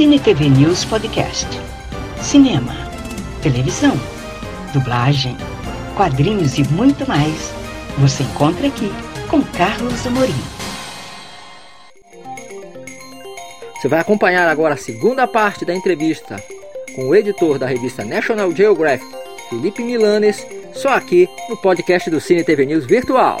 Cine TV News Podcast. Cinema, televisão, dublagem, quadrinhos e muito mais. Você encontra aqui com Carlos Amorim. Você vai acompanhar agora a segunda parte da entrevista com o editor da revista National Geographic, Felipe Milanes, só aqui no podcast do Cine TV News Virtual.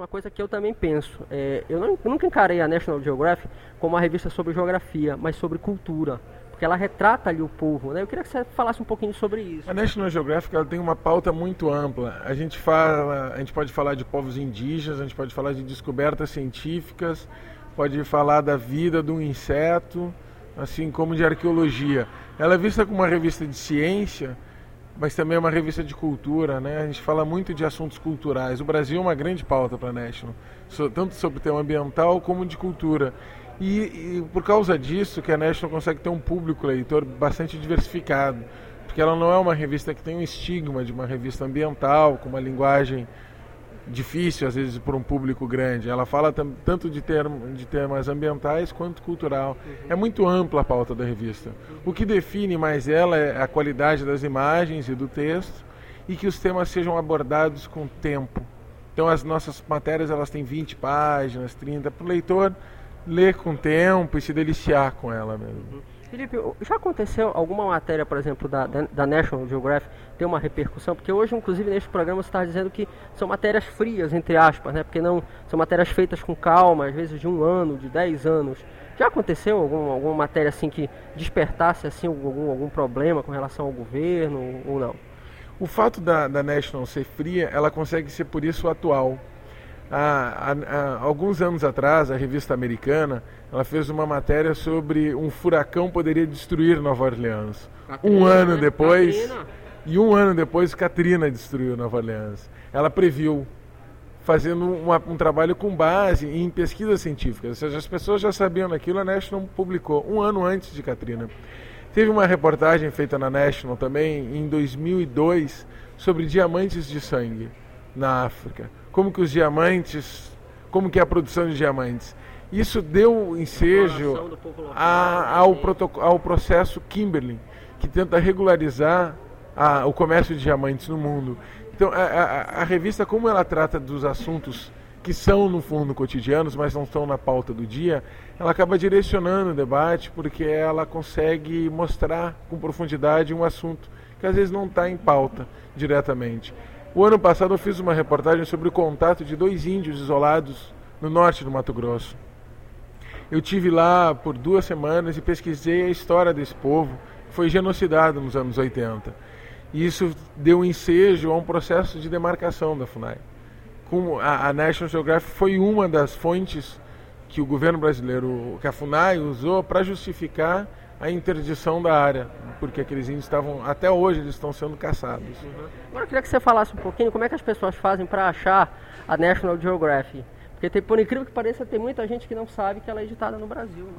Uma coisa que eu também penso. É, eu, não, eu nunca encarei a National Geographic como uma revista sobre geografia, mas sobre cultura porque ela retrata ali o povo. Né? Eu queria que você falasse um pouquinho sobre isso. A National Geographic tem uma pauta muito ampla. A gente fala, a gente pode falar de povos indígenas, a gente pode falar de descobertas científicas, pode falar da vida de um inseto, assim como de arqueologia. Ela é vista como uma revista de ciência, mas também é uma revista de cultura, né? A gente fala muito de assuntos culturais. O Brasil é uma grande pauta para a National, tanto sobre o tema ambiental como de cultura. E, e, por causa disso que a National consegue ter um público leitor bastante diversificado, porque ela não é uma revista que tem um estigma de uma revista ambiental, com uma linguagem difícil às vezes para um público grande. Ela fala tanto de, term, de temas ambientais quanto cultural. Uhum. É muito ampla a pauta da revista. O que define mais ela é a qualidade das imagens e do texto e que os temas sejam abordados com tempo. Então as nossas matérias elas têm 20 páginas, 30 para o leitor ler com tempo e se deliciar com ela mesmo. Uhum. Felipe, já aconteceu alguma matéria, por exemplo, da, da National Geographic ter uma repercussão? Porque hoje, inclusive, neste programa você está dizendo que são matérias frias, entre aspas, né? Porque não são matérias feitas com calma, às vezes de um ano, de dez anos. Já aconteceu algum, alguma matéria assim que despertasse assim algum, algum problema com relação ao governo ou não? O fato da, da National ser fria, ela consegue ser por isso atual há, há, alguns anos atrás, a revista americana ela fez uma matéria sobre um furacão poderia destruir Nova Orleans. Katrina, um ano né? depois, Katrina. e um ano depois, Katrina destruiu Nova Orleans. Ela previu, fazendo uma, um trabalho com base em pesquisas científicas. Ou seja, as pessoas já sabiam daquilo, a National publicou um ano antes de Katrina. Teve uma reportagem feita na National também em 2002 sobre diamantes de sangue na África como que os diamantes, como que é a produção de diamantes. Isso deu ensejo a, ao, ao processo Kimberley, que tenta regularizar a, o comércio de diamantes no mundo. Então, a, a, a, revista, como ela trata dos assuntos que são, no fundo, cotidianos, mas não estão na pauta do dia, ela acaba direcionando o debate, porque ela consegue mostrar com profundidade um assunto que às vezes não está em pauta diretamente. O ano passado eu fiz uma reportagem sobre o contato de dois índios isolados no norte do Mato Grosso. Eu tive lá por duas semanas e pesquisei a história desse povo, que foi genocidado nos anos 80. E isso deu ensejo a um processo de demarcação da FUNAI. Como a, National Geographic foi uma das fontes que o governo brasileiro, que a FUNAI usou para justificar a interdição da área, porque aqueles índios estavam, até hoje, eles estão sendo caçados. Uhum. Agora eu queria que você falasse um pouquinho como é que as pessoas fazem para achar a National Geographic. Porque, tem, por incrível que pareça, tem muita gente que não sabe que ela é editada no Brasil. Né?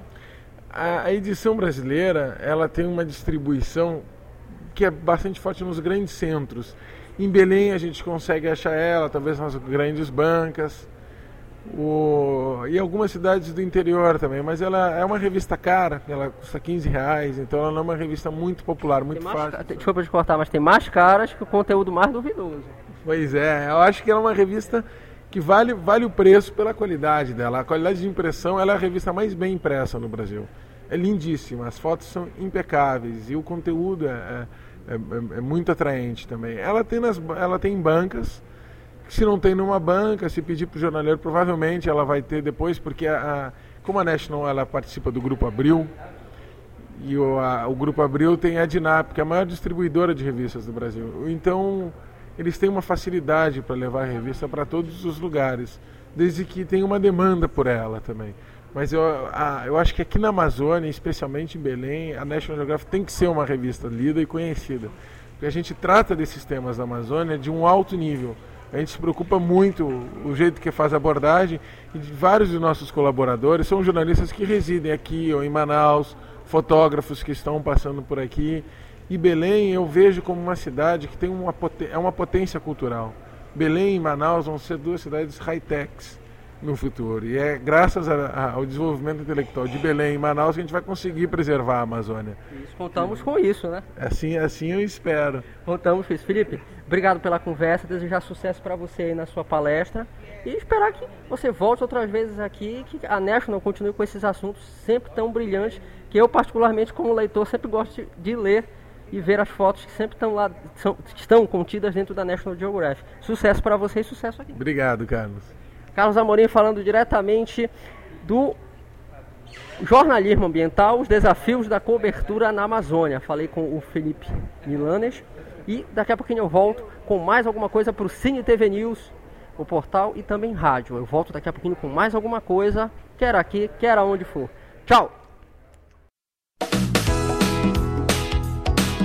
A, a edição brasileira, ela tem uma distribuição que é bastante forte nos grandes centros. Em Belém a gente consegue achar ela, talvez nas grandes bancas. O, e algumas cidades do interior também, mas ela é uma revista cara, ela custa 15 reais, então ela não é uma revista muito popular, muito mais, fácil. Desculpa te cortar, mas tem mais caras que o conteúdo mais duvidoso. Pois é, eu acho que ela é uma revista que vale, vale o preço pela qualidade dela. A qualidade de impressão ela é a revista mais bem impressa no Brasil. É lindíssima, as fotos são impecáveis e o conteúdo é, é, é, é muito atraente também. Ela tem, nas, ela tem bancas se não tem numa banca, se pedir para o jornaleiro, provavelmente ela vai ter depois, porque a, a, como a National ela participa do Grupo Abril, e o, a, o Grupo Abril tem a DINAP, que é a maior distribuidora de revistas do Brasil. Então, eles têm uma facilidade para levar a revista para todos os lugares, desde que tenha uma demanda por ela também. Mas eu, a, eu acho que aqui na Amazônia, especialmente em Belém, a National Geographic tem que ser uma revista lida e conhecida. Porque a gente trata desses temas da Amazônia de um alto nível. A gente se preocupa muito o jeito que faz a abordagem e vários dos nossos colaboradores são jornalistas que residem aqui ou em Manaus, fotógrafos que estão passando por aqui. E Belém eu vejo como uma cidade que tem uma, é uma potência cultural. Belém e Manaus vão ser duas cidades high-techs no futuro. E é graças a, a, ao desenvolvimento intelectual de Belém e Manaus que a gente vai conseguir preservar a Amazônia. Isso, contamos com isso, né? Assim, assim eu espero. Contamos com isso. Felipe, obrigado pela conversa, desejar sucesso para você aí na sua palestra e esperar que você volte outras vezes aqui que a National continue com esses assuntos sempre tão brilhantes que eu particularmente como leitor sempre gosto de ler e ver as fotos que sempre estão lá, são, estão contidas dentro da National Geographic. Sucesso para você e sucesso aqui. Obrigado, Carlos. Carlos Amorim falando diretamente do jornalismo ambiental, os desafios da cobertura na Amazônia. Falei com o Felipe Milanes e daqui a pouquinho eu volto com mais alguma coisa para o Cine TV News, o portal e também rádio. Eu volto daqui a pouquinho com mais alguma coisa, quer aqui, quer aonde for. Tchau!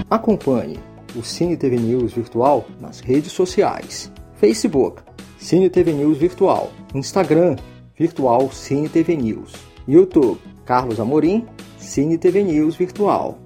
Acompanhe o Cine TV News virtual nas redes sociais: Facebook, Cine TV News Virtual, Instagram, Virtual Cine TV News, YouTube, Carlos Amorim, Cine TV News Virtual.